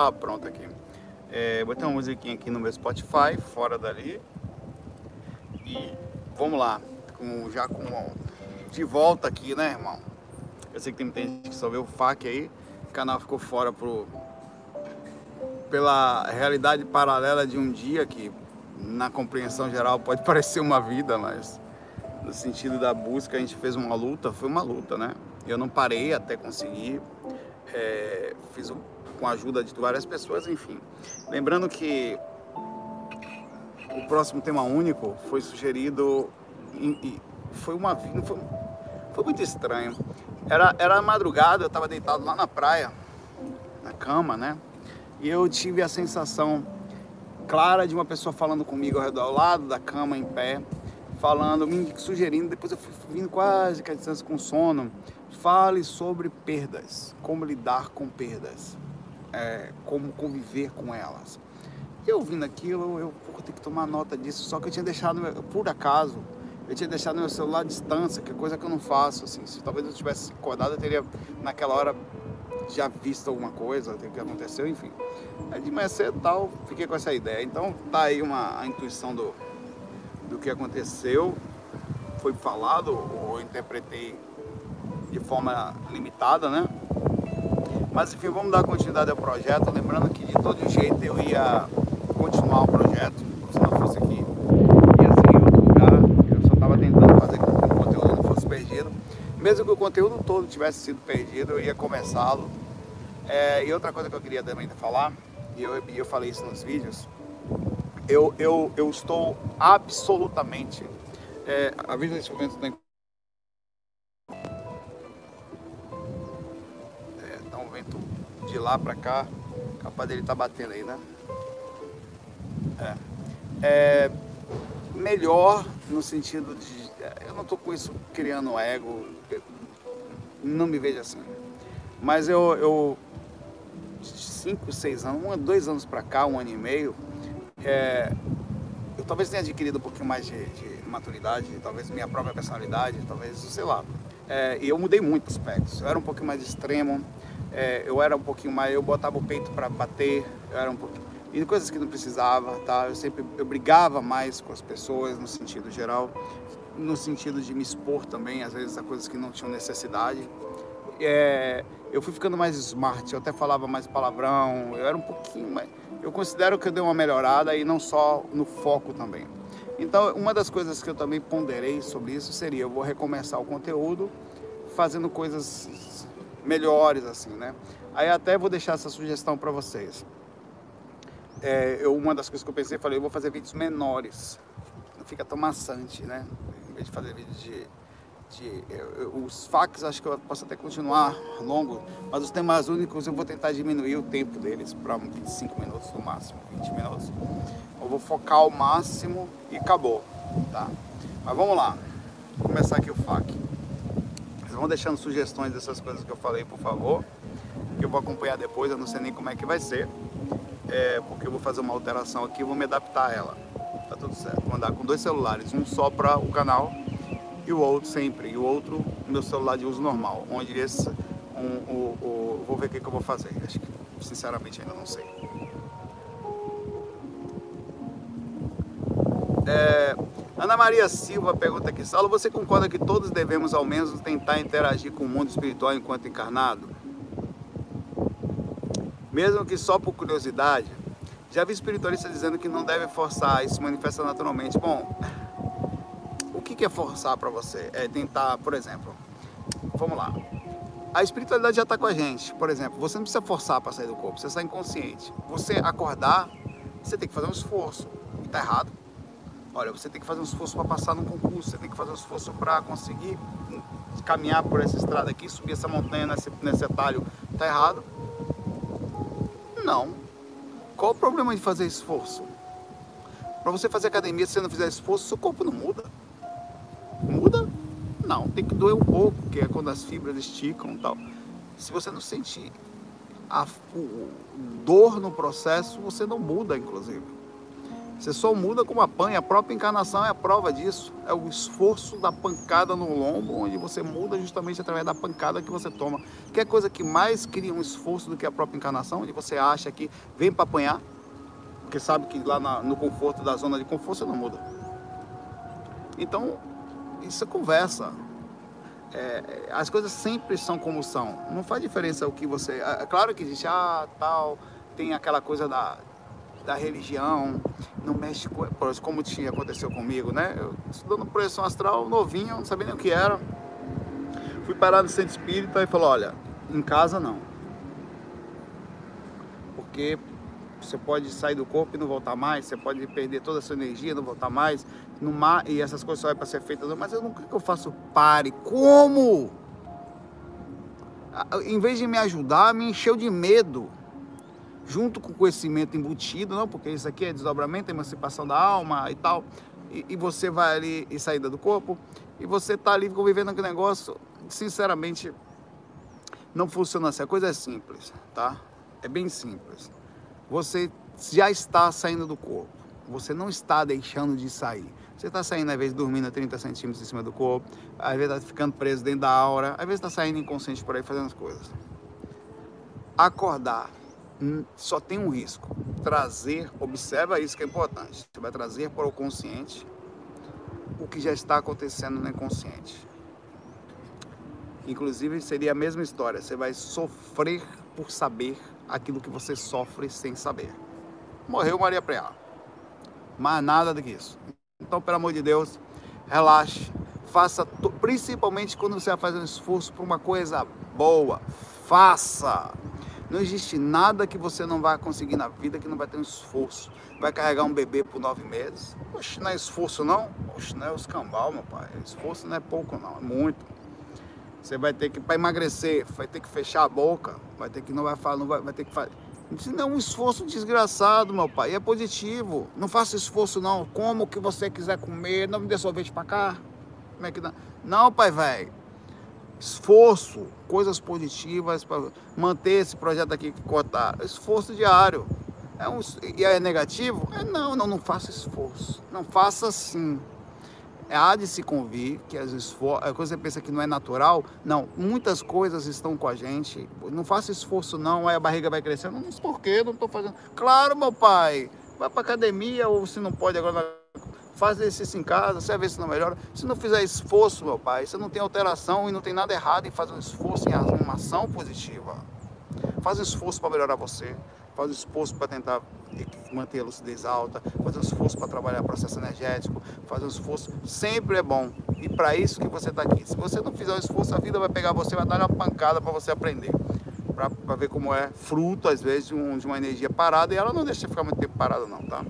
Ah, pronto aqui. É, botei uma musiquinha aqui no meu Spotify, fora dali. E vamos lá, com, já com de volta aqui, né, irmão? Eu sei que tem gente que só vê o FAQ aí. O canal ficou fora pro, pela realidade paralela de um dia que na compreensão geral pode parecer uma vida, mas no sentido da busca a gente fez uma luta, foi uma luta, né? Eu não parei até conseguir, é, fiz com a ajuda de várias pessoas, enfim. Lembrando que o próximo tema único foi sugerido e foi uma foi, foi muito estranho. Era, era madrugada, eu estava deitado lá na praia, na cama, né? E eu tive a sensação clara de uma pessoa falando comigo ao redor, ao lado da cama, em pé, falando, me sugerindo, depois eu fui vindo quase que a distância com sono, fale sobre perdas, como lidar com perdas, é, como conviver com elas. E eu vindo aquilo, eu vou ter que tomar nota disso, só que eu tinha deixado, por acaso, eu tinha deixado meu celular à distância, que é coisa que eu não faço, assim, se talvez eu tivesse acordado, eu teria naquela hora já visto alguma coisa, o que aconteceu, enfim. Aí de manhã cedo tal, fiquei com essa ideia. Então tá aí uma a intuição do, do que aconteceu, foi falado, ou interpretei de forma limitada, né? Mas enfim, vamos dar continuidade ao projeto, lembrando que de todo jeito eu ia continuar o projeto, se não fosse aqui, ia ser em outro lugar, eu só estava tentando fazer com que o conteúdo não fosse perdido. Mesmo que o conteúdo todo tivesse sido perdido, eu ia começá-lo. É, e outra coisa que eu queria também falar, e eu, eu falei isso nos vídeos, eu, eu, eu estou absolutamente. É, avisa nesse momento tem. Lá para cá, capaz dele tá batendo aí, né? É. é melhor no sentido de. Eu não tô com isso criando ego, não me vejo assim. Mas eu, eu cinco, seis anos, um, dois anos para cá, um ano e meio, é, eu talvez tenha adquirido um pouquinho mais de, de, maturidade, talvez minha própria personalidade, talvez, sei lá. É, e eu mudei muito aspectos. Eu era um pouquinho mais extremo, é, eu era um pouquinho mais, eu botava o peito para bater, eu era um pouquinho e coisas que não precisava, tá? Eu sempre eu brigava mais com as pessoas no sentido geral, no sentido de me expor também, às vezes a coisas que não tinham necessidade. É, eu fui ficando mais smart, eu até falava mais palavrão, eu era um pouquinho mais. Eu considero que eu dei uma melhorada e não só no foco também. Então, uma das coisas que eu também ponderei sobre isso seria: eu vou recomeçar o conteúdo fazendo coisas melhores, assim, né? Aí até vou deixar essa sugestão para vocês. É, eu, uma das coisas que eu pensei, falei, eu vou fazer vídeos menores, não fica tão maçante, né? Em vez de fazer vídeos de de, eu, os fax acho que eu posso até continuar longo, mas os temas únicos eu vou tentar diminuir o tempo deles para 25 minutos no máximo, 20 minutos. Eu vou focar ao máximo e acabou, tá? Mas vamos lá, vou começar aqui o fac. Vão deixando sugestões dessas coisas que eu falei, por favor, que eu vou acompanhar depois, eu não sei nem como é que vai ser, é, porque eu vou fazer uma alteração aqui vou me adaptar a ela. Tá tudo certo. Vou andar com dois celulares, um só para o canal e o outro sempre, e o outro meu celular de uso normal, onde esse, um, o, o, vou ver o que, que eu vou fazer, acho que sinceramente ainda não sei. É, Ana Maria Silva pergunta aqui, Saulo, você concorda que todos devemos ao menos tentar interagir com o mundo espiritual enquanto encarnado? Mesmo que só por curiosidade? Já vi espiritualistas dizendo que não deve forçar, isso se manifesta naturalmente. Bom, que é forçar para você? É tentar, por exemplo, vamos lá. A espiritualidade já está com a gente. Por exemplo, você não precisa forçar para sair do corpo, você está inconsciente. Você acordar, você tem que fazer um esforço. Está errado? Olha, você tem que fazer um esforço para passar no concurso, você tem que fazer um esforço para conseguir caminhar por essa estrada aqui, subir essa montanha nesse, nesse atalho. Está errado? Não. Qual o problema de fazer esforço? Para você fazer academia, se você não fizer esforço, seu corpo não muda. Muda? Não, tem que doer um pouco, que é quando as fibras esticam e tal. Se você não sentir a dor no processo, você não muda, inclusive. Você só muda como apanha. A própria encarnação é a prova disso. É o esforço da pancada no lombo, onde você muda justamente através da pancada que você toma. Que é coisa que mais cria um esforço do que a própria encarnação, onde você acha que vem para apanhar, porque sabe que lá na, no conforto da zona de conforto você não muda. Então, isso é conversa. É, as coisas sempre são como são. Não faz diferença o que você. É, é claro que existe, ah, tal, tem aquela coisa da, da religião. No México, como tinha aconteceu comigo, né? Eu, estudando projeção astral, novinho, não sabia nem o que era. Fui parar no centro espírita e falou: olha, em casa não. Porque você pode sair do corpo e não voltar mais, você pode perder toda a sua energia, não voltar mais, no mar, e essas coisas só é para ser feitas, mas eu não que eu faço pare. Como? Em vez de me ajudar, me encheu de medo. Junto com o conhecimento embutido, não, porque isso aqui é desdobramento, emancipação da alma e tal. E, e você vai ali e saída do corpo, e você está ali convivendo com o negócio, sinceramente, não funciona assim. A coisa é simples, tá? É bem simples você já está saindo do corpo. Você não está deixando de sair. Você está saindo, às vezes, dormindo a 30 centímetros em cima do corpo, às vezes está ficando preso dentro da aura, às vezes está saindo inconsciente por aí fazendo as coisas. Acordar só tem um risco. Trazer, observa isso que é importante. Você vai trazer para o consciente o que já está acontecendo no inconsciente. Inclusive, seria a mesma história. Você vai sofrer por saber aquilo que você sofre sem saber. Morreu Maria Preá. Mais nada do que isso. Então, pelo amor de Deus, relaxe. Faça, principalmente quando você vai fazer um esforço por uma coisa boa. Faça. Não existe nada que você não vai conseguir na vida que não vai ter um esforço. Vai carregar um bebê por nove meses. Oxe, não é esforço não? Oxe, não é os cambal, meu pai. Esforço não é pouco não, é muito. Você vai ter que, para emagrecer, vai ter que fechar a boca, vai ter que, não vai falar, não vai, vai ter que fazer. Não é um esforço desgraçado, meu pai. É positivo. Não faça esforço, não. Como que você quiser comer, não me dê sorvete para cá. Como é que não? Não, pai, velho. Esforço, coisas positivas para manter esse projeto aqui que cortar. Esforço diário. É um, e é negativo? É não, não, não faça esforço. Não faça assim há de se convir, que às vezes a coisa você pensa que não é natural, não, muitas coisas estão com a gente, não faça esforço não, aí a barriga vai crescendo, não sei por quê, não estou fazendo, claro meu pai, vai para academia ou se não pode agora, faz exercício em casa, você vai ver se não melhora, se não fizer esforço meu pai, você não tem alteração e não tem nada errado em fazer um esforço em uma ação positiva, faz um esforço para melhorar você, faz um esforço para tentar manter a lucidez alta, fazer um esforço para trabalhar processo energético, fazer um esforço, sempre é bom. E para isso que você está aqui. Se você não fizer o esforço, a vida vai pegar você, vai dar uma pancada para você aprender. Para ver como é fruto, às vezes, de, um, de uma energia parada, e ela não deixa ficar muito tempo parada não, tá?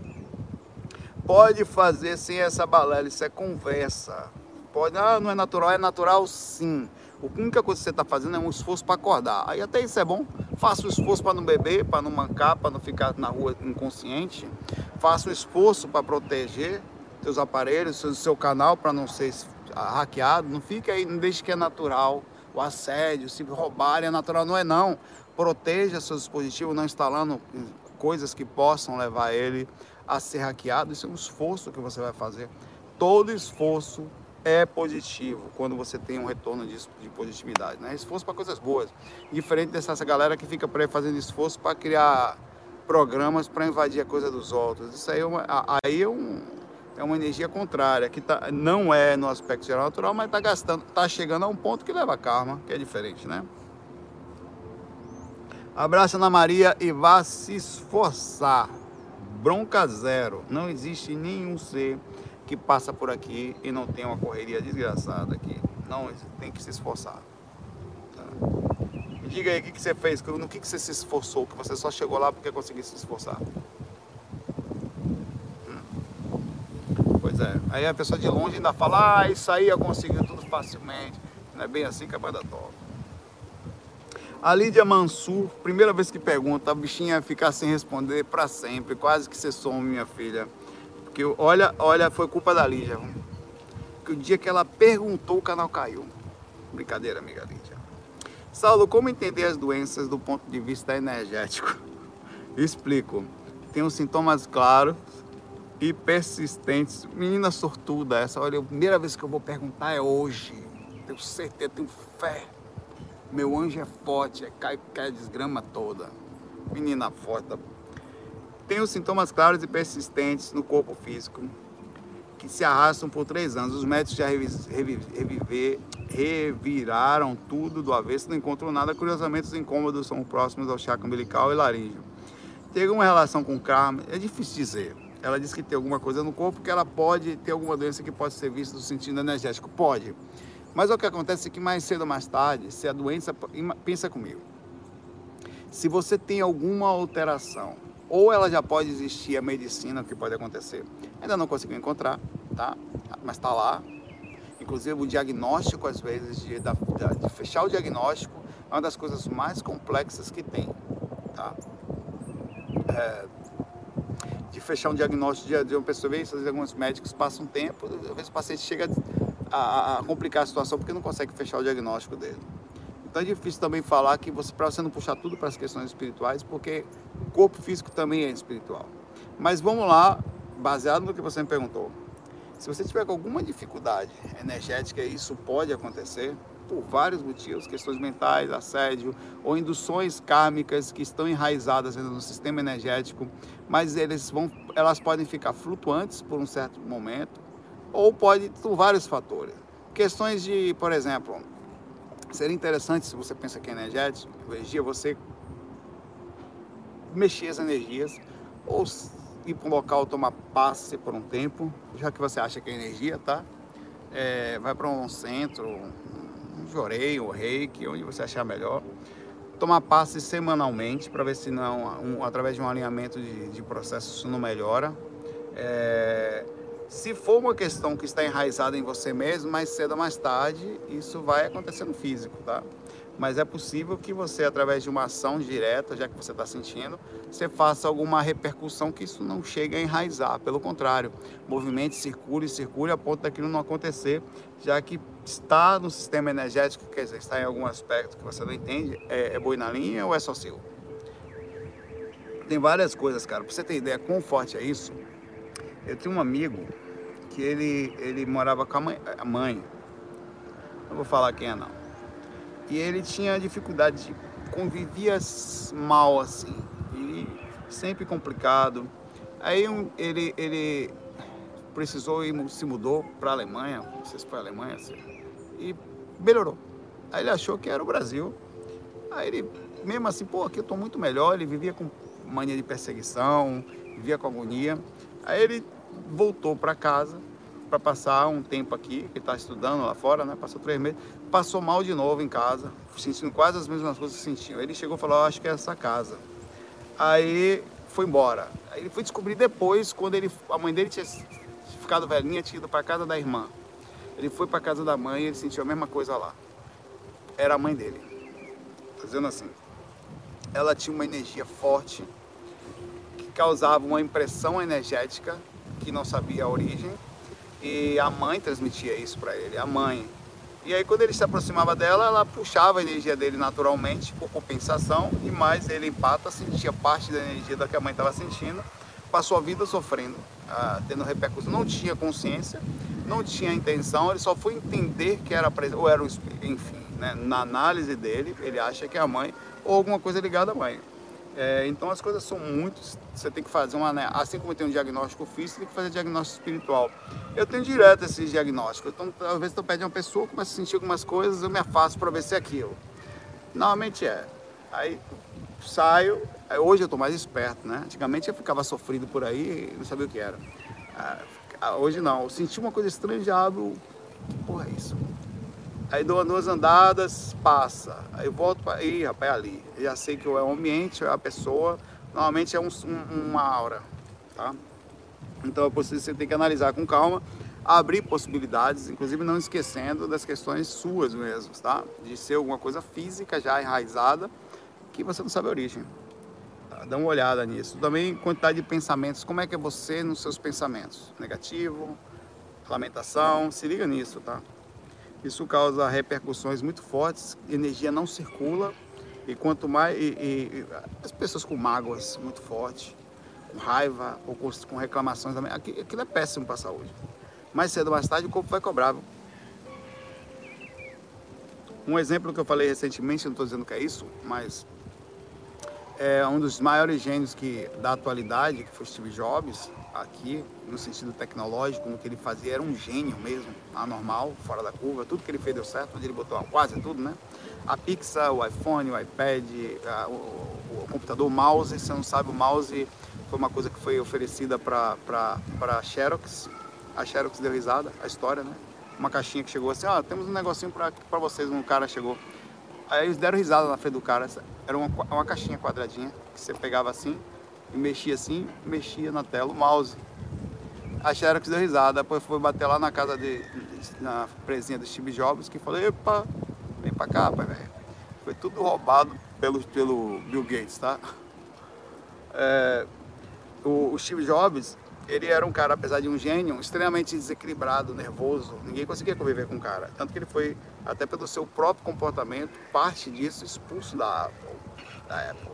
Pode fazer sem essa balela, isso é conversa. Pode, ah, não é natural, é natural sim. A única coisa que você está fazendo é um esforço para acordar. Aí até isso é bom. Faça o esforço para não beber, para não mancar, para não ficar na rua inconsciente. Faça o esforço para proteger seus aparelhos, seu, seu canal para não ser hackeado. Não fique aí, não deixe que é natural. O assédio, se roubarem é natural, não é não. Proteja seus dispositivos, não instalando coisas que possam levar ele a ser hackeado. Isso é um esforço que você vai fazer. Todo esforço é positivo quando você tem um retorno de, de positividade, né? Esforço para coisas boas. Diferente dessa galera que fica fazendo esforço para criar programas para invadir a coisa dos outros. Isso aí é uma, aí é, um, é uma energia contrária, que tá, não é no aspecto geral natural, mas está gastando, está chegando a um ponto que leva a karma, que é diferente, né? Abraço Ana Maria e vá se esforçar. Bronca zero. Não existe nenhum ser que passa por aqui e não tem uma correria desgraçada aqui. Não, tem que se esforçar. Tá? Me diga aí o que, que você fez, no que, que você se esforçou, que você só chegou lá porque conseguiu se esforçar. Hum. Pois é, aí a pessoa de longe ainda fala, ah, isso aí eu consegui tudo facilmente. Não é bem assim que a banda toca. A Lídia Mansur, primeira vez que pergunta, a bichinha ficar sem responder para sempre, quase que você some, minha filha. Porque olha, olha, foi culpa da Lígia. Que o dia que ela perguntou, o canal caiu. Brincadeira, amiga Lígia. Saulo, como entender as doenças do ponto de vista energético? Explico. Tem os sintomas claros, e persistentes. Menina sortuda, essa olha, a primeira vez que eu vou perguntar é hoje. Tenho certeza, tenho fé. Meu anjo é forte, é cai, cai a desgrama toda. Menina forte. Tenho sintomas claros e persistentes no corpo físico que se arrastam por três anos. Os médicos já reviver, reviraram tudo do avesso, não encontram nada. Curiosamente, os incômodos são próximos ao chakra umbilical e laríngeo. Tem alguma relação com karma? É difícil dizer. Ela diz que tem alguma coisa no corpo que ela pode ter alguma doença que pode ser vista no sentido energético. Pode. Mas o que acontece é que mais cedo ou mais tarde, se a doença. Pensa comigo. Se você tem alguma alteração, ou ela já pode existir a medicina, o que pode acontecer. Ainda não conseguiu encontrar, tá? Mas está lá. Inclusive o diagnóstico, às vezes, de, de, de fechar o diagnóstico é uma das coisas mais complexas que tem, tá? É, de fechar um diagnóstico de, de uma pessoa, às vezes alguns médicos passam um tempo, às vezes o paciente chega a, a, complicar a situação porque não consegue fechar o diagnóstico dele. Então é difícil também falar que você, para você não puxar tudo para as questões espirituais, porque o corpo físico também é espiritual. Mas vamos lá, baseado no que você me perguntou. Se você tiver com alguma dificuldade energética, isso pode acontecer por vários motivos, questões mentais, assédio ou induções kármicas que estão enraizadas no sistema energético, mas eles vão, elas podem ficar flutuantes por um certo momento ou pode por vários fatores. Questões de, por exemplo, seria interessante se você pensa que é energia, você mexer as energias ou ir para um local tomar passe por um tempo, já que você acha que é energia, tá? É, vai para um centro, um jorei, um reiki, onde você achar melhor. Tomar passe semanalmente para ver se não, um, através de um alinhamento de, de isso não melhora. É, se for uma questão que está enraizada em você mesmo, mais cedo ou mais tarde, isso vai acontecer no físico, tá? mas é possível que você, através de uma ação direta, já que você está sentindo, você faça alguma repercussão que isso não chegue a enraizar. Pelo contrário, movimente, circule, circule a ponto daquilo não acontecer, já que está no sistema energético, quer dizer, está em algum aspecto que você não entende, é, é boi na linha ou é só seu? Tem várias coisas, cara. Para você ter ideia quão forte é isso, eu tinha um amigo que ele, ele morava com a mãe, a mãe. Não vou falar quem é não e ele tinha dificuldade, convivia mal assim, e sempre complicado. Aí um, ele, ele precisou e se mudou para a Alemanha, não sei se foi a Alemanha, assim, e melhorou. Aí ele achou que era o Brasil. Aí ele, mesmo assim, pô, aqui eu estou muito melhor. Ele vivia com mania de perseguição, vivia com agonia. Aí ele voltou para casa para passar um tempo aqui, que está estudando lá fora, né? Passou três meses, passou mal de novo em casa, sentindo quase as mesmas coisas que sentiu. Ele chegou e falou, oh, acho que é essa casa. Aí foi embora. Aí ele foi descobrir depois, quando ele, a mãe dele tinha ficado velhinha, tinha ido para casa da irmã. Ele foi para casa da mãe e ele sentiu a mesma coisa lá. Era a mãe dele. Fazendo assim. Ela tinha uma energia forte causava uma impressão energética que não sabia a origem e a mãe transmitia isso para ele, a mãe. E aí quando ele se aproximava dela, ela puxava a energia dele naturalmente, por compensação, e mais ele empata, sentia parte da energia da que a mãe estava sentindo, passou a vida sofrendo, ah, tendo repercussão. Não tinha consciência, não tinha intenção, ele só foi entender que era, ou era o enfim, né? na análise dele, ele acha que é a mãe, ou alguma coisa ligada à mãe. É, então as coisas são muito. Você tem que fazer uma. Né, assim como tem um diagnóstico físico, tem que fazer diagnóstico espiritual. Eu tenho direto esses diagnósticos. Então, às vezes eu pego uma pessoa, começo a sentir algumas coisas, eu me afasto para ver se é aquilo. Normalmente é. Aí saio. Hoje eu estou mais esperto, né? Antigamente eu ficava sofrido por aí e não sabia o que era. Ah, hoje não. Eu senti uma coisa estranha, já abro. Porra é isso? Aí dou duas andadas, passa. Aí volto para. Ih, rapaz, é ali. Já sei que é o ambiente, é a pessoa. Normalmente é um, um, uma aura, tá? Então você tem que analisar com calma, abrir possibilidades, inclusive não esquecendo das questões suas mesmo, tá? De ser alguma coisa física já enraizada que você não sabe a origem. Tá? Dá uma olhada nisso. Também quantidade de pensamentos. Como é que é você nos seus pensamentos? Negativo, lamentação. Se liga nisso, tá? Isso causa repercussões muito fortes, energia não circula e quanto mais e, e, as pessoas com mágoas muito fortes, com raiva ou com, com reclamações também, aquilo é péssimo para a saúde. Mais cedo ou mais tarde o corpo vai cobrar. Um exemplo que eu falei recentemente, não estou dizendo que é isso, mas é um dos maiores gênios que, da atualidade, que foi Steve Jobs, aqui, no sentido tecnológico, no que ele fazia, era um gênio mesmo, anormal, fora da curva, tudo que ele fez deu certo, onde ele botou quase tudo, né? A Pixar, o iPhone, o iPad, a, o, o, computador, o mouse, se você não sabe, o mouse foi uma coisa que foi oferecida para a Xerox, a Xerox deu risada, a história, né? Uma caixinha que chegou assim, ó, oh, temos um negocinho para vocês, um cara chegou, Aí eles deram risada na frente do cara. Era uma, uma caixinha quadradinha que você pegava assim e mexia assim, mexia na tela o mouse. A Xerox deu risada, depois foi bater lá na casa de, na presinha do Steve Jobs, que falou, epa, vem pra cá, pai, velho. Foi tudo roubado pelo, pelo Bill Gates, tá? É, o, o Steve Jobs, ele era um cara, apesar de um gênio, extremamente desequilibrado, nervoso. Ninguém conseguia conviver com o cara. Tanto que ele foi, até pelo seu próprio comportamento, parte disso, expulso da Apple. Da Apple.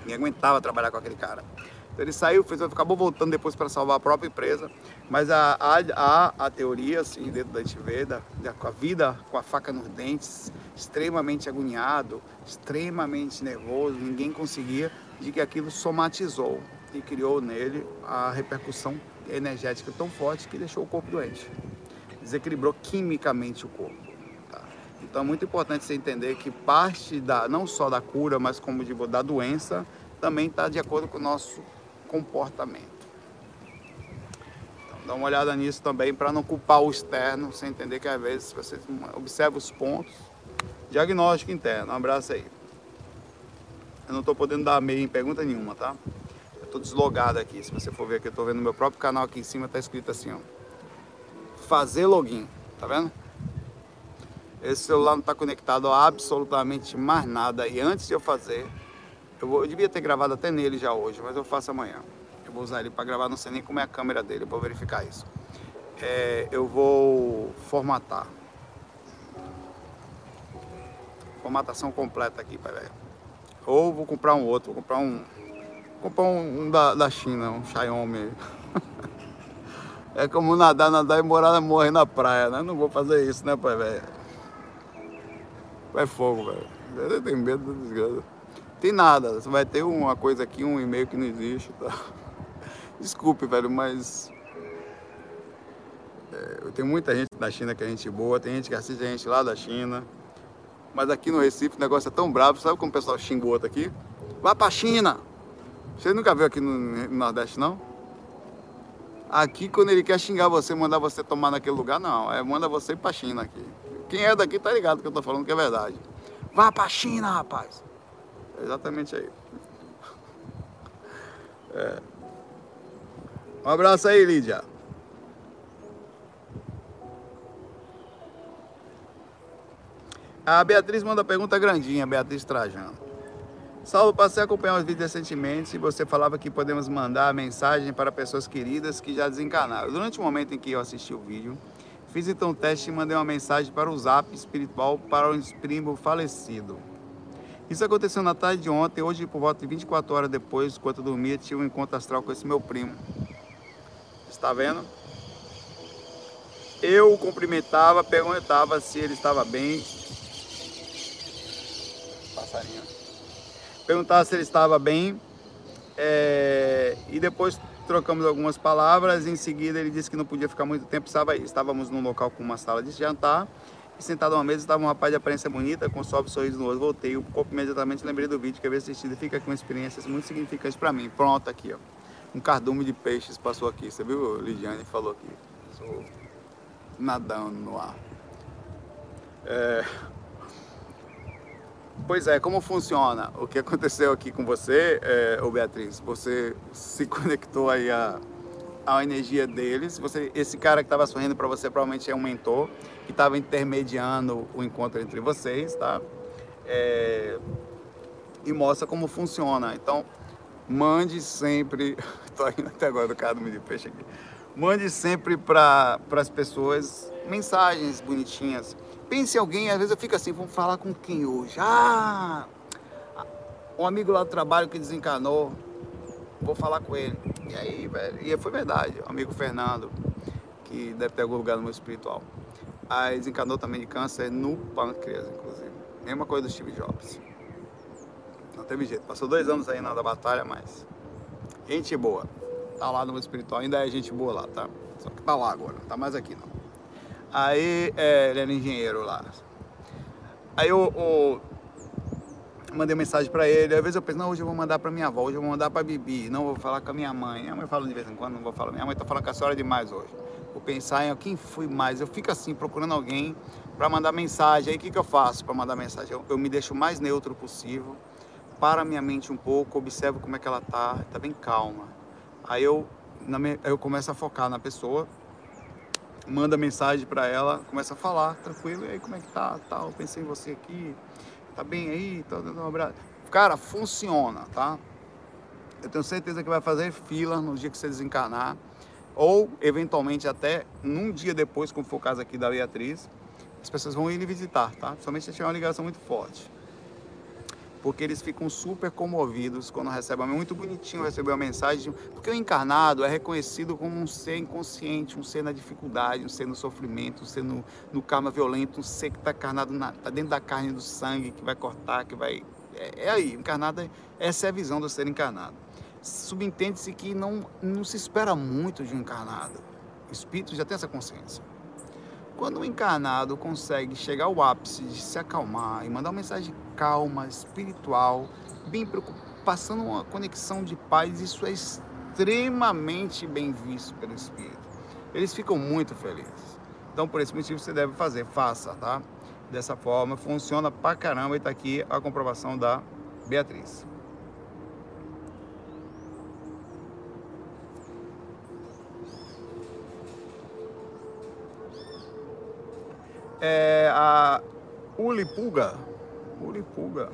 Ninguém aguentava trabalhar com aquele cara. Então ele saiu, fez, acabou voltando depois para salvar a própria empresa. Mas a, a, a, a teoria, assim, dentro da gente da, da, com a vida com a faca nos dentes, extremamente agoniado, extremamente nervoso, ninguém conseguia, de que aquilo somatizou e criou nele a repercussão energética tão forte que deixou o corpo doente. Desequilibrou quimicamente o corpo. Tá? Então é muito importante você entender que parte da, não só da cura, mas como de, da doença, também está de acordo com o nosso comportamento. Então dá uma olhada nisso também para não culpar o externo, você entender que às vezes você observa os pontos. Diagnóstico interno, um abraço aí. Eu não estou podendo dar meio em pergunta nenhuma, tá? Tô deslogado aqui. Se você for ver aqui, eu tô vendo meu próprio canal aqui em cima, tá escrito assim, ó. Fazer login, tá vendo? Esse celular não está conectado a absolutamente mais nada. E antes de eu fazer, eu, vou, eu devia ter gravado até nele já hoje, mas eu faço amanhã. Eu vou usar ele para gravar, não sei nem como é a câmera dele, vou verificar isso. É, eu vou formatar. Formatação completa aqui, pai velho. Ou vou comprar um outro, vou comprar um comprar um, um da, da China, um Xiaomi. é como nadar, nadar e morar, morrer na praia, né? Não vou fazer isso, né, pai, velho? Vai fogo, velho. Eu tenho medo do desgraça. Tem nada, você vai ter uma coisa aqui, um e-mail que não existe, tá? Desculpe, velho, mas é, tem muita gente da China que é gente boa, tem gente que assiste a gente lá da China. Mas aqui no Recife o negócio é tão bravo, sabe como o pessoal xinga o outro aqui? Vá pra China! Você nunca viu aqui no Nordeste, não? Aqui, quando ele quer xingar você, mandar você tomar naquele lugar, não. É manda você ir pra China aqui. Quem é daqui tá ligado que eu tô falando que é verdade. Vá pra China, rapaz. Exatamente aí. É. Um abraço aí, Lídia. A Beatriz manda pergunta grandinha, Beatriz Trajano. Saulo, passei a acompanhar os vídeos recentemente e você falava que podemos mandar mensagem para pessoas queridas que já desencarnaram. Durante o momento em que eu assisti o vídeo, fiz então um teste e mandei uma mensagem para o zap espiritual para um primo falecido. Isso aconteceu na tarde de ontem, hoje por volta de 24 horas depois, enquanto eu dormia, tive um encontro astral com esse meu primo. Está vendo? Eu o cumprimentava, perguntava se ele estava bem. Passarinho perguntava se ele estava bem é, e depois trocamos algumas palavras. Em seguida, ele disse que não podia ficar muito tempo. Estava, estávamos num local com uma sala de jantar sentado a uma mesa estava um rapaz de aparência bonita com um suave sorriso no rosto. Voltei o corpo imediatamente, lembrei do vídeo que havia assistido fica com experiências muito significantes para mim. Pronto, aqui, ó. Um cardume de peixes passou aqui. Você viu? Lidiane falou aqui. Sou nadando no ar. É, Pois é, como funciona? O que aconteceu aqui com você, é, ô Beatriz? Você se conectou aí à, à energia deles. Você, esse cara que estava sorrindo para você provavelmente é um mentor que estava intermediando o encontro entre vocês, tá? É, e mostra como funciona. Então, mande sempre. Estou indo até agora do cara do de peixe aqui. Mande sempre para as pessoas mensagens bonitinhas pense em alguém, às vezes eu fico assim, vamos falar com quem hoje? Ah, um amigo lá do trabalho que desencanou. vou falar com ele. E aí, velho, e foi verdade. O amigo Fernando, que deve ter algum lugar no meu espiritual. Aí desencanou também de câncer no pâncreas, inclusive. Mesma coisa do Steve Jobs. Não teve jeito. Passou dois anos aí na da batalha, mas. Gente boa. Tá lá no meu espiritual. Ainda é gente boa lá, tá? Só que tá lá agora. Não tá mais aqui, não. Aí, é, ele era engenheiro lá. Aí eu, eu mandei mensagem para ele. Às vezes eu penso, não, hoje eu vou mandar para minha avó, hoje eu vou mandar para Bibi, não vou falar com a minha mãe. Minha mãe fala de vez em quando, não vou falar. Minha mãe tá falando com a senhora demais hoje. Vou pensar em quem fui mais. Eu fico assim, procurando alguém para mandar mensagem. Aí o que, que eu faço para mandar mensagem? Eu, eu, me deixo o mais neutro possível, para minha mente um pouco, observo como é que ela tá, tá bem calma. Aí eu, minha, eu começo a focar na pessoa, manda mensagem para ela, começa a falar, tranquilo, e aí como é que tá, tal, pensei em você aqui, tá bem aí, tô dando um abraço. Cara, funciona, tá? Eu tenho certeza que vai fazer fila no dia que você desencarnar, ou eventualmente até num dia depois, como foi o caso aqui da Beatriz, as pessoas vão ir lhe visitar, tá? Somente se tiver uma ligação muito forte porque eles ficam super comovidos quando recebem. É muito bonitinho receber uma mensagem, porque o encarnado é reconhecido como um ser inconsciente, um ser na dificuldade, um ser no sofrimento, um ser no, no karma violento, um ser que está encarnado, está dentro da carne do sangue, que vai cortar, que vai. É, é aí, encarnado, essa é a visão do ser encarnado. Subentende-se que não, não se espera muito de um encarnado. O espírito já tem essa consciência. Quando o encarnado consegue chegar ao ápice de se acalmar e mandar uma mensagem calma, espiritual, bem passando uma conexão de paz, isso é extremamente bem visto pelo espírito. Eles ficam muito felizes. Então, por esse motivo, você deve fazer, faça, tá? Dessa forma, funciona pra caramba e tá aqui a comprovação da Beatriz. É, a Ulipuga, Ulipuga,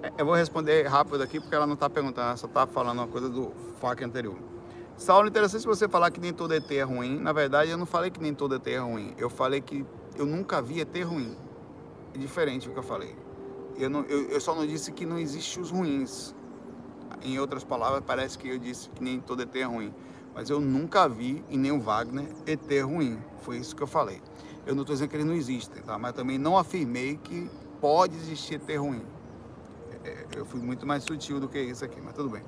é, eu vou responder rápido aqui porque ela não está perguntando, ela só está falando uma coisa do FAQ anterior. Saulo, interessante você falar que nem todo ET é ruim. Na verdade, eu não falei que nem todo ET é ruim. Eu falei que eu nunca vi ET ruim. É diferente do que eu falei. Eu, não, eu, eu só não disse que não existe os ruins. Em outras palavras, parece que eu disse que nem todo ET é ruim. Mas eu nunca vi, e nem o Wagner, ET ruim. Foi isso que eu falei. Eu não estou dizendo que eles não existem, tá? mas também não afirmei que pode existir ET ruim. É, é, eu fui muito mais sutil do que isso aqui, mas tudo bem.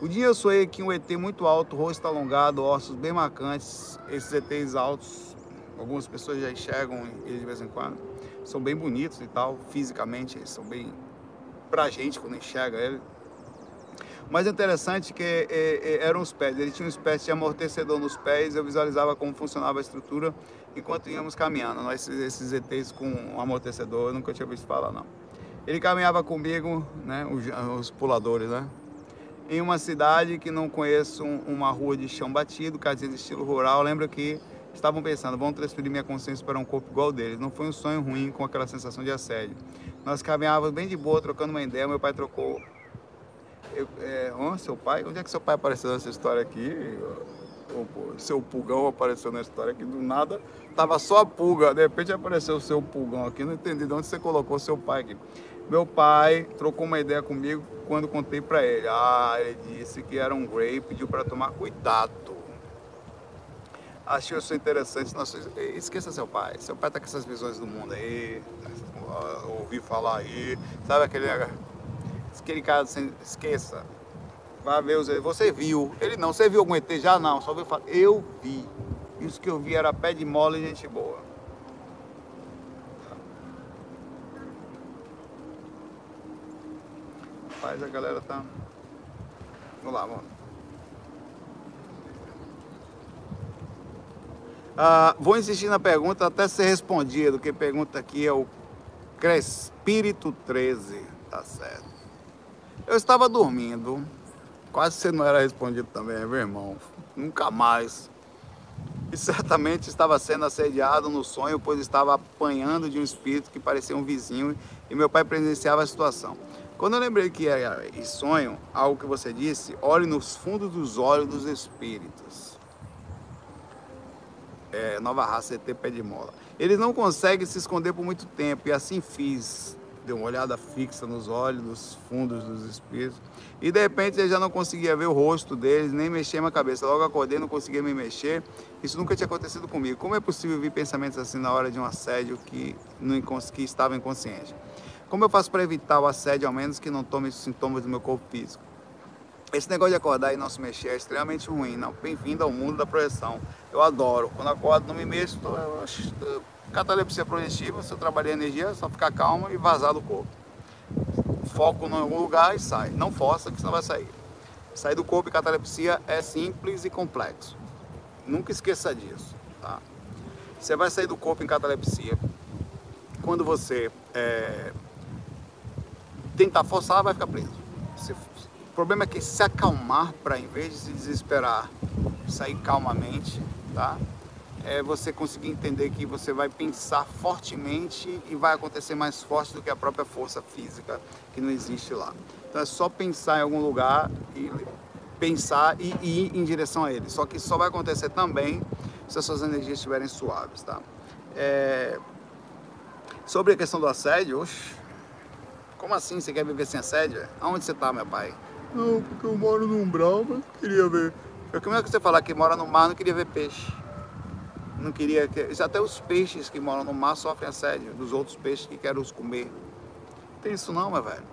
O dia eu sonhei que um ET muito alto, rosto alongado, ossos bem marcantes, esses ETs altos, algumas pessoas já enxergam eles de vez em quando, são bem bonitos e tal, fisicamente, eles são bem pra gente quando enxerga ele. Mas é interessante que é, é, eram os pés, ele tinha uma espécie de amortecedor nos pés, eu visualizava como funcionava a estrutura enquanto íamos caminhando. Nós, esses ETs com um amortecedor, eu nunca tinha visto falar, não. Ele caminhava comigo, né, os, os puladores, né? Em uma cidade que não conheço, uma rua de chão batido, casinha de estilo rural. Lembro que estavam pensando, vamos transferir minha consciência para um corpo igual deles. Não foi um sonho ruim com aquela sensação de assédio. Nós caminhávamos bem de boa, trocando uma ideia. Meu pai trocou. Eu, é, seu pai? Onde é que seu pai apareceu nessa história aqui? O seu pulgão apareceu na história aqui do nada, tava só a pulga, de repente apareceu o seu pulgão aqui, não entendi de onde você colocou seu pai aqui. Meu pai trocou uma ideia comigo quando contei para ele. Ah, ele disse que era um grey, pediu para tomar cuidado. Achei isso interessante. Nossa, esqueça seu pai. Seu pai tá com essas visões do mundo aí, ouvi falar aí, sabe aquele aquele cara assim, esqueça. Vai ver os Você viu? Ele não. Você viu algum ET? Já não. Só viu falar. Eu vi. Isso que eu vi era pé de mola e gente boa. Rapaz, a galera tá. Vamos lá, vamos. Ah, vou insistir na pergunta até ser respondida. Quem pergunta aqui é o Crespírito 13. Tá certo. Eu estava dormindo Quase você não era respondido também, meu irmão. Nunca mais. E certamente estava sendo assediado no sonho, pois estava apanhando de um espírito que parecia um vizinho e meu pai presenciava a situação. Quando eu lembrei que era sonho, algo que você disse, olhe nos fundos dos olhos dos espíritos. É, nova raça ET pé de mola. Eles não conseguem se esconder por muito tempo e assim fiz dei uma olhada fixa nos olhos, nos fundos dos espíritos. E de repente eu já não conseguia ver o rosto deles, nem mexer minha cabeça. Logo acordei, não conseguia me mexer. Isso nunca tinha acontecido comigo. Como é possível vir pensamentos assim na hora de um assédio que, não, que estava inconsciente? Como eu faço para evitar o assédio, ao menos que não tome sintomas do meu corpo físico? Esse negócio de acordar e não se mexer é extremamente ruim. Não, bem-vindo ao mundo da projeção. Eu adoro. Quando acordo, não me mexo. Tô, tô, catalepsia projetiva, se eu trabalhar energia, é só ficar calmo e vazar do corpo. Foco em algum lugar e sai. Não força, que senão vai sair. Sair do corpo e catalepsia é simples e complexo. Nunca esqueça disso. Tá? Você vai sair do corpo em catalepsia. Quando você é, tentar forçar, vai ficar preso. Você o problema é que se acalmar para, em vez de se desesperar, sair calmamente, tá? É você conseguir entender que você vai pensar fortemente e vai acontecer mais forte do que a própria força física que não existe lá. Então é só pensar em algum lugar e pensar e ir em direção a ele. Só que só vai acontecer também se as suas energias estiverem suaves, tá? É... Sobre a questão do assédio, oxe, como assim você quer viver sem assédio? Aonde você está, meu pai? Não, porque eu moro no umbral, mas queria ver. Como é que você falar que mora no mar não queria ver peixe? Não queria que. Até os peixes que moram no mar sofrem assédio dos outros peixes que querem os comer. Não tem isso não, meu velho.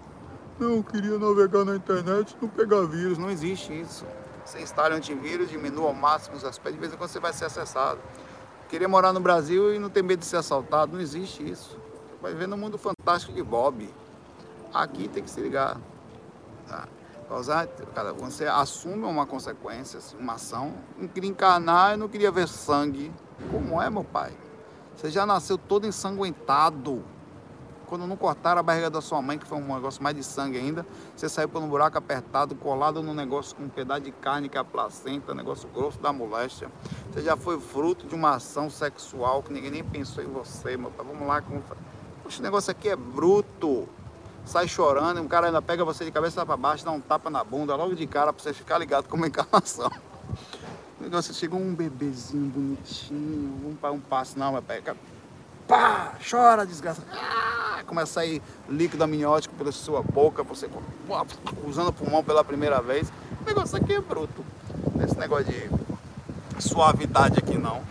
Não, eu queria navegar na internet e não pegar vírus. Não existe isso. Você instala antivírus, diminua ao máximo os aspectos, de vez em quando você vai ser acessado. Queria morar no Brasil e não ter medo de ser assaltado. Não existe isso. Vai ver no mundo fantástico de Bob. Aqui tem que se ligar. Tá? Causar, você assume uma consequência, assim, uma ação. Não queria encarnar, eu não queria ver sangue. Como é, meu pai? Você já nasceu todo ensanguentado. Quando não cortaram a barriga da sua mãe, que foi um negócio mais de sangue ainda, você saiu por um buraco apertado, colado num negócio com um pedaço de carne que é a placenta, negócio grosso da moléstia. Você já foi fruto de uma ação sexual que ninguém nem pensou em você, meu pai. Vamos lá. Como... Esse negócio aqui é bruto sai chorando, um cara ainda pega você de cabeça para baixo, dá um tapa na bunda logo de cara para você ficar ligado com uma encarnação. Negócio chega um bebezinho bonitinho, um, um passo, não, mas pega. Pá! Chora, desgraça. Ah, começa a sair líquido amniótico pela sua boca, você usando o pulmão pela primeira vez. O negócio aqui é bruto. Esse negócio de suavidade aqui não.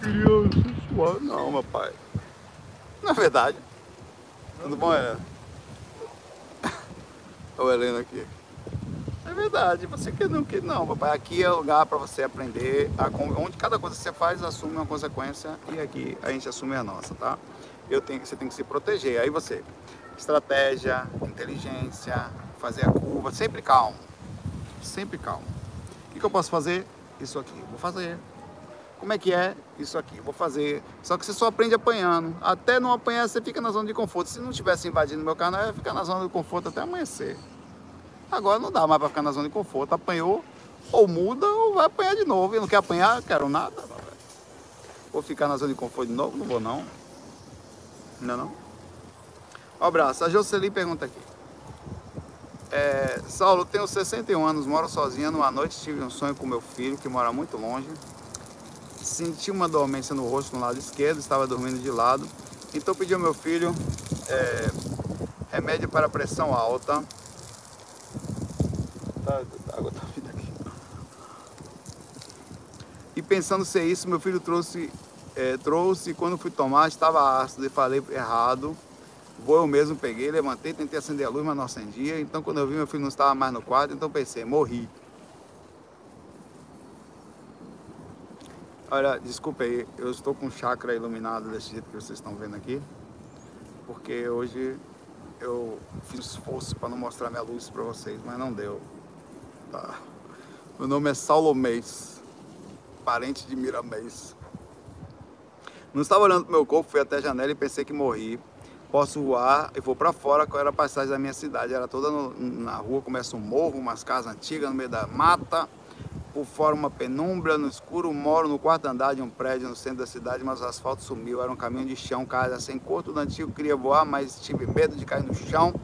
Criança suave. Não, meu pai. Na verdade. Tudo bom, Helena? Olha o Helena aqui. Verdade, você quer não quer não, papai. Aqui é lugar para você aprender a, onde cada coisa que você faz assume uma consequência e aqui a gente assume a nossa, tá? Eu tenho, você tem que se proteger. Aí você, estratégia, inteligência, fazer a curva, sempre calmo, sempre calmo. O que, que eu posso fazer? Isso aqui, vou fazer. Como é que é? Isso aqui, vou fazer. Só que você só aprende apanhando. Até não apanhar, você fica na zona de conforto. Se não tivesse invadindo meu canal, eu ia ficar na zona de conforto até amanhecer. Agora não dá mais para ficar na zona de conforto. Apanhou, ou muda, ou vai apanhar de novo. Eu não quero apanhar, quero nada. Vou ficar na zona de conforto de novo? Não vou não. Não é não? Um abraço. A Jocely pergunta aqui. É, Saulo, tenho 61 anos, moro sozinha. Numa noite tive um sonho com meu filho, que mora muito longe. Senti uma dormência no rosto no lado esquerdo, estava dormindo de lado. Então pedi ao meu filho é, remédio para pressão alta. Tá, a água tá vindo aqui. E pensando ser isso, meu filho trouxe, é, trouxe quando fui tomar estava ácido e falei errado. Vou eu mesmo peguei, levantei, tentei acender a luz, mas não acendia. Então quando eu vi meu filho não estava mais no quarto, então pensei, morri. Olha, desculpa aí, eu estou com chakra iluminado desse jeito que vocês estão vendo aqui, porque hoje eu fiz esforço para não mostrar minha luz para vocês, mas não deu. Tá. Meu nome é Saulo Mês, parente de Miramês. Não estava olhando para meu corpo, fui até a janela e pensei que morri. Posso voar e vou para fora, qual era a passagem da minha cidade. Era toda no, na rua, começa um morro, umas casas antigas no meio da mata por fora uma penumbra no escuro, moro no quarto andar de um prédio no centro da cidade, mas o asfalto sumiu, era um caminho de chão, casa sem cor, tudo antigo, queria voar, mas tive medo de cair no chão.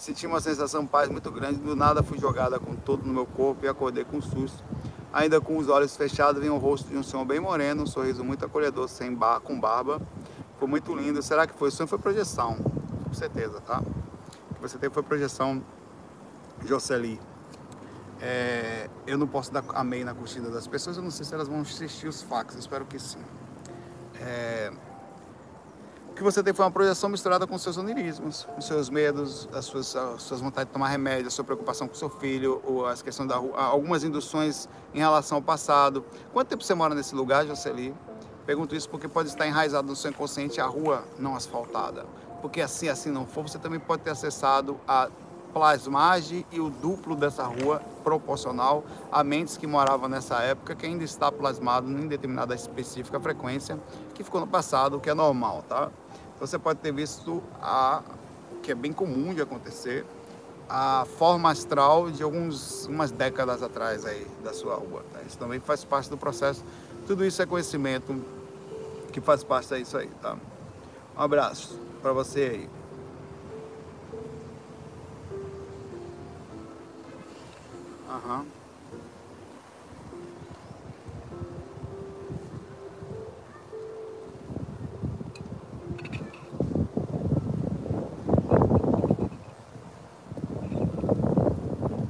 Senti uma sensação de paz muito grande, do nada fui jogada com tudo no meu corpo e acordei com um susto. Ainda com os olhos fechados, vi o rosto de um senhor bem moreno, um sorriso muito acolhedor, sem bar, com barba. Foi muito lindo. Será que foi sonho? Foi projeção. com certeza, tá? O que você teve foi projeção Jocely. É, eu não posso dar amém na curtida das pessoas, eu não sei se elas vão assistir os fax, espero que sim. É, o que você tem foi uma projeção misturada com seus onirismos, com seus medos, as suas, as suas vontades de tomar remédio, a sua preocupação com seu filho, ou as questões da rua, algumas induções em relação ao passado. Quanto tempo você mora nesse lugar, Jocely? Pergunto isso porque pode estar enraizado no seu inconsciente a rua não asfaltada. Porque assim, assim não for, você também pode ter acessado a plasmagem e o duplo dessa rua proporcional a mentes que moravam nessa época, que ainda está plasmado em determinada específica frequência, que ficou no passado, o que é normal, tá? Então, você pode ter visto a que é bem comum de acontecer, a forma astral de algumas umas décadas atrás aí da sua rua. Tá? Isso também faz parte do processo. Tudo isso é conhecimento que faz parte disso aí, tá? Um abraço para você aí.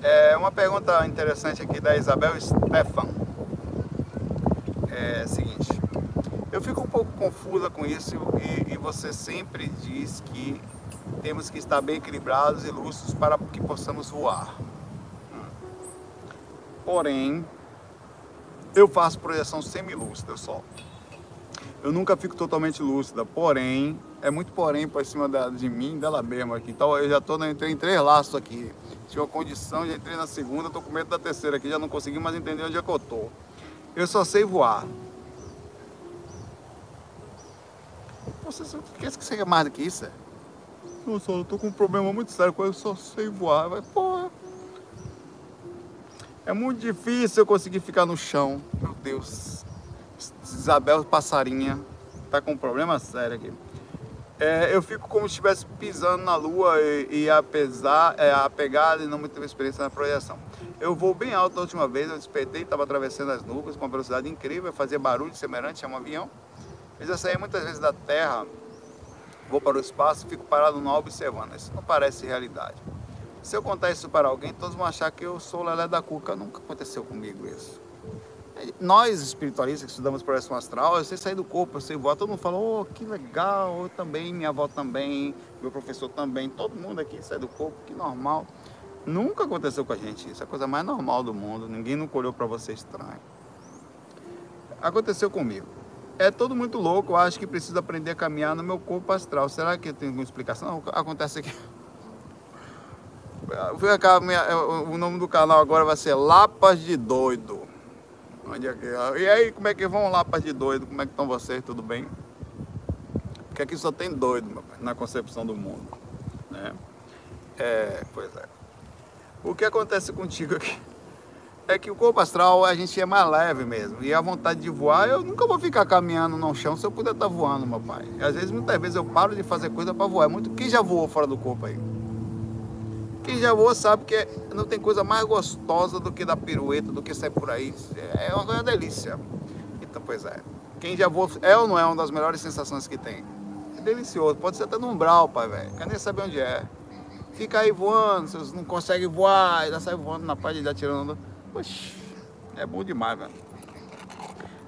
É uma pergunta interessante aqui da Isabel Stefan. É seguinte, eu fico um pouco confusa com isso e, e você sempre diz que temos que estar bem equilibrados e lúcidos para que possamos voar. Porém, eu faço projeção semilúcida só. Eu nunca fico totalmente lúcida, porém, é muito porém para cima da, de mim, dela mesma aqui. Então eu já estou entrei em três laços aqui. Tinha uma condição, já entrei na segunda, estou com medo da terceira aqui, já não consegui mais entender onde é que eu estou. Eu só sei voar. Você, você quer mais do que isso? É? Eu só estou com um problema muito sério, eu só sei voar. Vai, porra. É muito difícil eu conseguir ficar no chão. Meu Deus. Isabel Passarinha tá com um problema sério aqui. É, eu fico como se estivesse pisando na lua e, e apesar, é, apegado e não muito experiência na projeção. Eu vou bem alto da última vez, eu despertei, estava atravessando as nuvens com uma velocidade incrível, fazia barulho semelhante a um avião. Mas eu saí muitas vezes da Terra, vou para o espaço, fico parado no observando. Isso não parece realidade. Se eu contar isso para alguém, todos vão achar que eu sou Lelé da Cuca. Nunca aconteceu comigo isso. Nós, espiritualistas que estudamos projeção astral, eu sei sair do corpo, eu sei voar. Todo mundo fala, oh, que legal, eu também, minha avó também, meu professor também, todo mundo aqui sai do corpo, que normal. Nunca aconteceu com a gente isso, é a coisa mais normal do mundo. Ninguém nunca olhou para você estranho. Aconteceu comigo. É todo muito louco, eu acho que preciso aprender a caminhar no meu corpo astral. Será que tem alguma explicação? Acontece aqui. O nome do canal agora vai ser Lapas de Doido. Onde é que é? E aí, como é que vão Lapas de Doido? Como é que estão vocês? Tudo bem? Porque aqui só tem doido, na concepção do mundo. Né? É, pois é. O que acontece contigo aqui é que o corpo astral a gente é mais leve mesmo. E a vontade de voar, eu nunca vou ficar caminhando no chão se eu puder estar voando, meu pai. E às vezes, muitas vezes eu paro de fazer coisa para voar. É muito quem já voou fora do corpo aí? Quem já voou sabe que não tem coisa mais gostosa do que dar pirueta, do que sair por aí. É uma delícia. Então, pois é. Quem já voou é ou não é uma das melhores sensações que tem? É delicioso. Pode ser até no umbral, pai, velho. Quer nem saber onde é. Fica aí voando, vocês não conseguem voar, ainda sai voando na parte de atirando. Poxa, é bom demais, velho.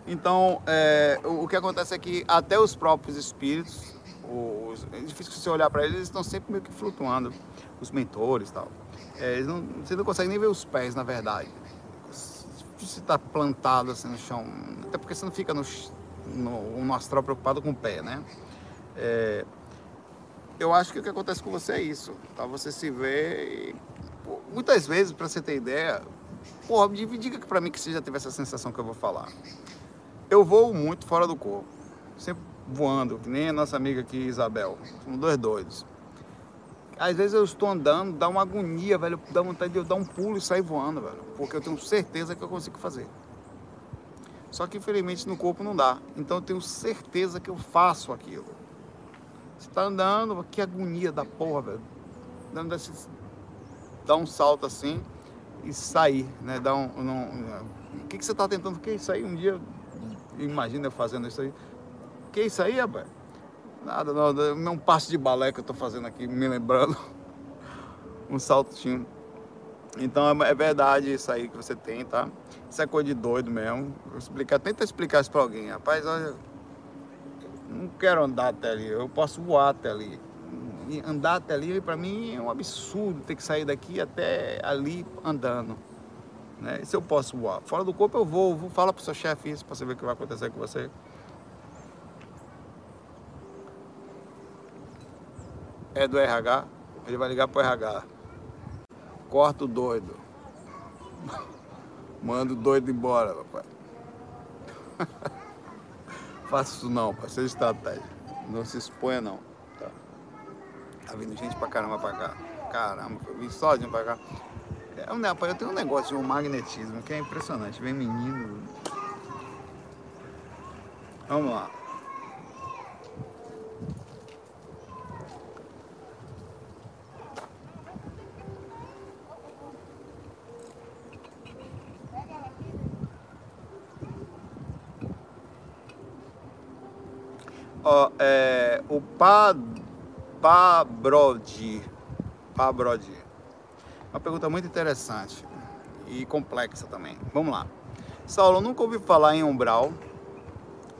Então, é, o, o que acontece é que até os próprios espíritos, os, é difícil você olhar para eles, eles estão sempre meio que flutuando os mentores e tal. É, não, você não consegue nem ver os pés, na verdade. Você está plantado assim no chão, até porque você não fica no, no, no astral preocupado com o pé, né? É, eu acho que o que acontece com você é isso, tá? Você se vê e, pô, muitas vezes, para você ter ideia, porra, diga para mim que você já teve essa sensação que eu vou falar. Eu vou muito fora do corpo, sempre voando, que nem a nossa amiga aqui, Isabel. Somos dois doidos. Às vezes eu estou andando, dá uma agonia, velho, dá vontade de eu dar um pulo e sair voando, velho, porque eu tenho certeza que eu consigo fazer. Só que infelizmente no corpo não dá. Então eu tenho certeza que eu faço aquilo. Você está andando, que agonia da porra, velho. Dando esse, dá um salto assim e sair, né? Dá um, um, o que, que você está tentando? O que é isso aí? Um dia, imagina eu fazendo isso aí. O que é isso aí, rapaz? Nada, não. É um passo de balé que eu tô fazendo aqui, me lembrando. um saltinho. Então é, é verdade isso aí que você tem, tá? Isso é coisa de doido mesmo. Vou explicar, tenta explicar isso pra alguém. Rapaz, olha, não quero andar até ali, eu posso voar até ali. E andar até ali para mim é um absurdo ter que sair daqui até ali andando. Né? Se eu posso voar. Fora do corpo eu vou, vou fala pro seu chefe isso para você ver o que vai acontecer com você. É do RH, ele vai ligar pro RH. Corta o doido. Manda o doido embora, papai. Faça isso não, pai. Seja estratégia. Não se exponha não. Tá, tá vindo gente pra caramba pra cá. Caramba, eu vim sozinho pra cá. É, né, pai, eu tenho um negócio de um magnetismo que é impressionante. Vem menino. Vamos lá. É, o pa, Pabrodi. Pabrodi. Uma pergunta muito interessante e complexa também. Vamos lá. Saulo, nunca ouvi falar em umbral,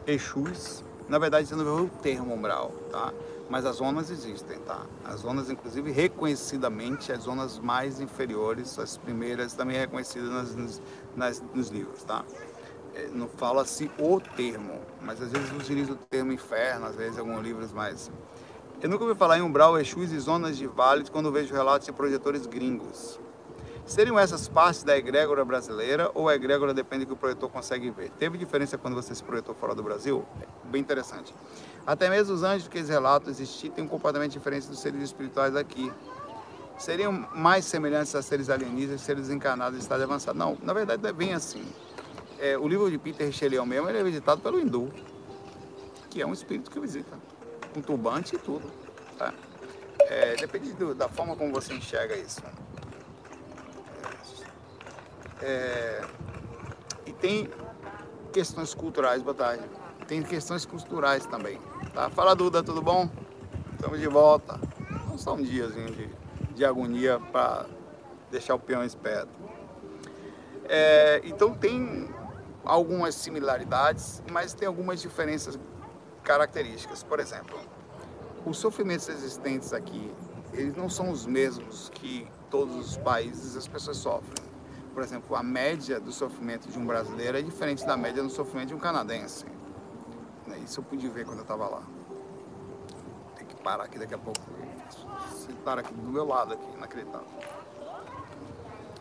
Exus. Na verdade, você não viu o termo umbral, tá? Mas as zonas existem, tá? As zonas, inclusive, reconhecidamente, as zonas mais inferiores, as primeiras também reconhecidas nas, nas, nos livros, tá? É, não fala-se o termo, mas às vezes utiliza o termo inferno, às vezes alguns livros mais. Eu nunca ouvi falar em umbral, exus e zonas de vales quando vejo relatos de projetores gringos. Seriam essas partes da egrégora brasileira ou a egrégora depende do que o projetor consegue ver? Teve diferença quando você se projetou fora do Brasil? Bem interessante. Até mesmo os anjos que eles relatam existir têm um comportamento diferente dos seres espirituais aqui. Seriam mais semelhantes a seres alienígenas, seres encarnados em estado avançado? Não, na verdade é bem assim é, o livro de Peter Richelieu mesmo ele é visitado pelo hindu, que é um espírito que visita, com turbante e tudo. Tá? É, depende do, da forma como você enxerga isso. É, e tem questões culturais, boa tarde. Tem questões culturais também. Tá? Fala Duda, tudo bom? Estamos de volta. Não um diazinho de, de agonia para deixar o peão esperto. É, então tem algumas similaridades, mas tem algumas diferenças características. Por exemplo, os sofrimentos existentes aqui, eles não são os mesmos que todos os países as pessoas sofrem. Por exemplo, a média do sofrimento de um brasileiro é diferente da média do sofrimento de um canadense. Né, isso eu pude ver quando eu estava lá. Tem que parar aqui daqui a pouco. Sentar aqui do meu lado aqui, inacreditável.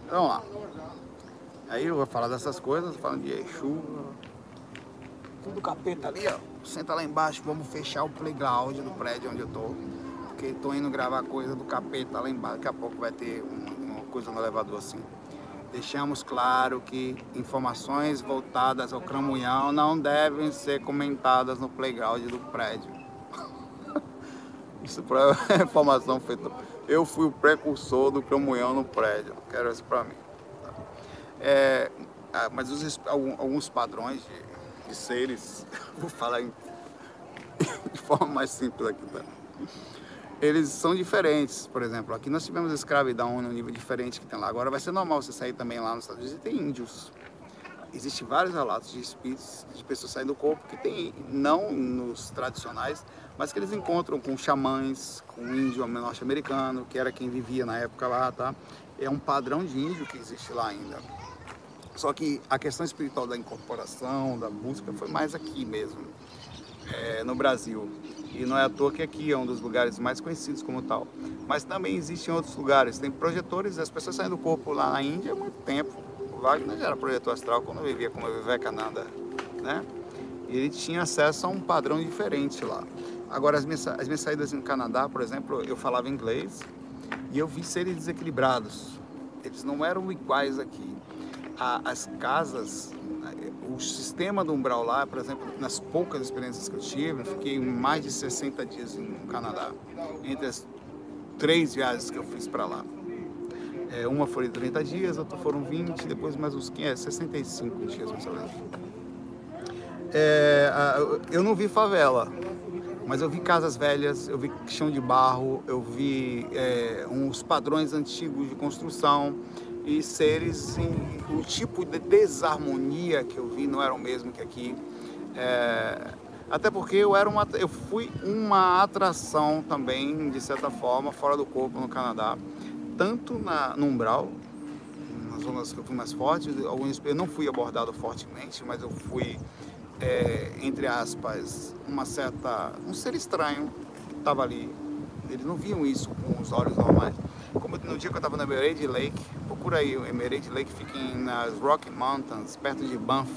Então, vamos lá. Aí eu vou falar dessas coisas, falando de Exu. Tudo capeta ali, ó. Senta lá embaixo, vamos fechar o playground do prédio onde eu tô. Porque tô indo gravar coisa do capeta lá embaixo. Daqui a pouco vai ter uma, uma coisa no elevador assim. Deixamos claro que informações voltadas ao cramunhão não devem ser comentadas no playground do prédio. Isso para informação feita. Eu fui o precursor do cramunhão no prédio. Quero isso para mim. É, ah, mas os, alguns padrões de, de seres, vou falar em, de forma mais simples aqui, tá? eles são diferentes. Por exemplo, aqui nós tivemos escravidão num nível diferente que tem lá. Agora vai ser normal você sair também lá nos Estados Unidos e tem índios. Existem vários relatos de espíritos, de pessoas saindo do corpo que tem, não nos tradicionais, mas que eles encontram com xamãs, com índio norte-americano, que era quem vivia na época lá, tá? É um padrão de índio que existe lá ainda. Só que a questão espiritual da incorporação, da música, foi mais aqui mesmo, é, no Brasil. E não é à toa que aqui é um dos lugares mais conhecidos como tal. Mas também existem outros lugares. Tem projetores, as pessoas saem do corpo lá na Índia há muito tempo. O Wagner já era projetor astral quando vivia como Vivekananda, né? E ele tinha acesso a um padrão diferente lá. Agora, as minhas, as minhas saídas no Canadá, por exemplo, eu falava inglês e eu vi seres desequilibrados. Eles não eram iguais aqui a, as casas, o sistema do umbral lá, por exemplo, nas poucas experiências que eu tive, eu fiquei mais de 60 dias no Canadá, entre as três viagens que eu fiz para lá. É, uma foi 30 dias, outra foram 20, depois mais uns 15, é, 65 dias mais ou menos. É, eu não vi favela, Mas eu vi casas velhas, eu vi chão de barro, eu vi é, uns padrões antigos de construção e seres, e o tipo de desarmonia que eu vi não era o mesmo que aqui. É, até porque eu era uma, eu fui uma atração também, de certa forma, fora do corpo no Canadá, tanto na, no umbral, nas zonas que eu fui mais forte, eu não fui abordado fortemente, mas eu fui, é, entre aspas, uma certa, um ser estranho que estava ali. Eles não viam isso com os olhos normais. Como no dia que eu estava na Emerald Lake, procura aí, o Emerald Lake fica nas Rocky Mountains, perto de Banff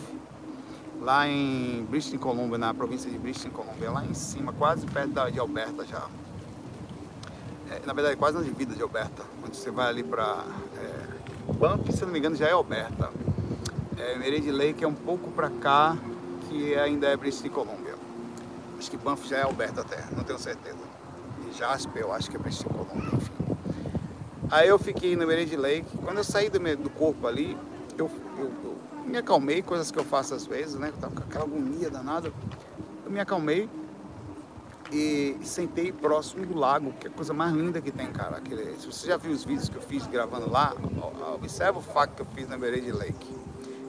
lá em British Columbia, na província de British Columbia, lá em cima, quase perto da, de Alberta já. É, na verdade, quase na divida de Alberta, onde você vai ali para é, Banff, se não me engano, já é Alberta. É, Meredith Lake é um pouco para cá, que ainda é British Columbia. Acho que Banff já é Alberta até, não tenho certeza. E Jasper, eu acho que é British Columbia, enfim. Aí eu fiquei no Meredith Lake. Quando eu saí do, do corpo ali, eu, eu, eu me acalmei, coisas que eu faço às vezes, né? Eu tava com aquela agonia danada. Eu me acalmei e sentei próximo do lago, que é a coisa mais linda que tem, cara. Aquele, se você já viu os vídeos que eu fiz gravando lá, observa o fato que eu fiz na Meredith Lake,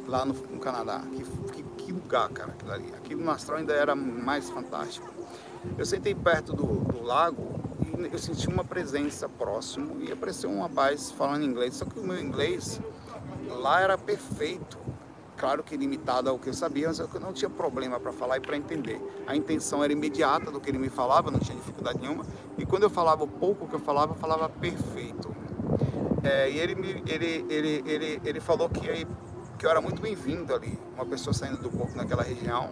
lá no, no Canadá. Que, que, que, lugar, cara, aquilo ali. Aquilo no astral ainda era mais fantástico. Eu sentei perto do, do lago e eu senti uma presença próximo e apareceu um rapaz falando inglês, só que o meu inglês lá era perfeito claro que limitado ao que eu sabia, mas eu não tinha problema para falar e para entender. A intenção era imediata do que ele me falava, não tinha dificuldade nenhuma. E quando eu falava o pouco que eu falava, eu falava perfeito. É, e ele, me, ele, ele, ele, ele falou que, que eu era muito bem-vindo ali, uma pessoa saindo do corpo naquela região,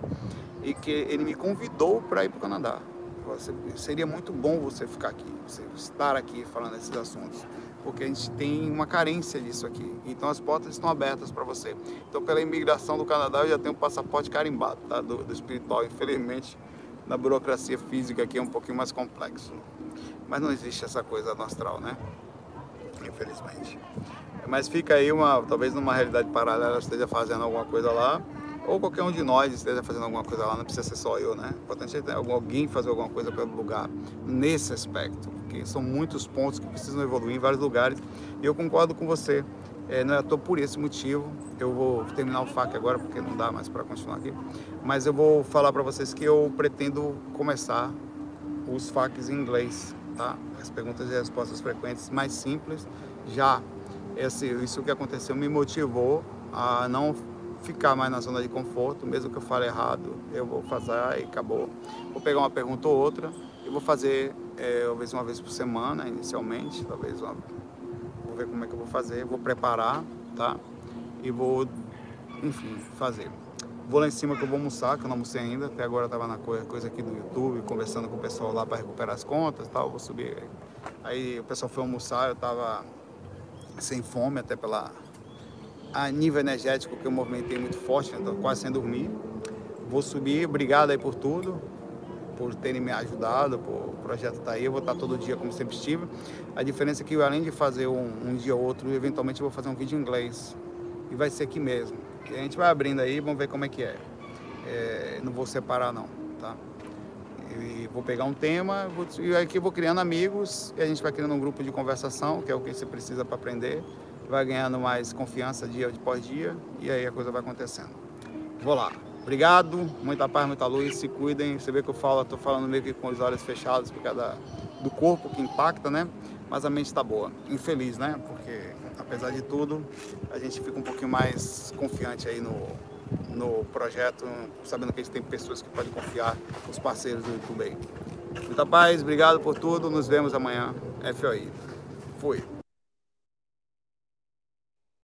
e que ele me convidou para ir para o Canadá. Você, seria muito bom você ficar aqui, você estar aqui falando esses assuntos porque a gente tem uma carência disso aqui. Então as portas estão abertas para você. Então pela imigração do Canadá eu já tenho um passaporte carimbado tá? do, do espiritual. Infelizmente na burocracia física aqui é um pouquinho mais complexo. Mas não existe essa coisa no astral, né? Infelizmente. Mas fica aí uma, talvez numa realidade paralela esteja fazendo alguma coisa lá ou qualquer um de nós esteja fazendo alguma coisa lá, não precisa ser só eu, né? O importante é ter alguém fazer alguma coisa pelo lugar nesse aspecto, porque são muitos pontos que precisam evoluir em vários lugares e eu concordo com você. É, não é à toa por esse motivo. Eu vou terminar o FAQ agora porque não dá mais para continuar aqui, mas eu vou falar para vocês que eu pretendo começar os FAQs em inglês, tá? As perguntas e respostas frequentes mais simples. Já esse, isso que aconteceu me motivou a não ficar mais na zona de conforto, mesmo que eu fale errado, eu vou fazer e acabou. Vou pegar uma pergunta ou outra e vou fazer é, talvez uma vez por semana, inicialmente, talvez uma... vou ver como é que eu vou fazer, vou preparar, tá? E vou, enfim, fazer. Vou lá em cima que eu vou almoçar, que eu não almocei ainda, até agora eu tava na coisa, coisa aqui do YouTube, conversando com o pessoal lá para recuperar as contas tal, vou subir. Aí o pessoal foi almoçar, eu tava sem fome, até pela a nível energético que eu movimentei muito forte, estou quase sem dormir. Vou subir, obrigado aí por tudo, por terem me ajudado, por o projeto estar tá aí. Eu vou estar todo dia como sempre estive. A diferença é que além de fazer um, um dia ou outro, eventualmente eu vou fazer um vídeo em inglês. E vai ser aqui mesmo. E a gente vai abrindo aí, vamos ver como é que é. é não vou separar não, tá? E vou pegar um tema, vou, e aqui eu vou criando amigos, e a gente vai criando um grupo de conversação, que é o que você precisa para aprender vai ganhando mais confiança dia após dia e aí a coisa vai acontecendo. Vou lá. Obrigado, muita paz, muita luz, se cuidem. Você vê que eu falo, estou falando meio que com os olhos fechados por causa do corpo que impacta, né? Mas a mente está boa. Infeliz, né? Porque apesar de tudo, a gente fica um pouquinho mais confiante aí no, no projeto, sabendo que a gente tem pessoas que podem confiar, os parceiros do YouTube aí. Muita paz, obrigado por tudo, nos vemos amanhã. FOI. Fui.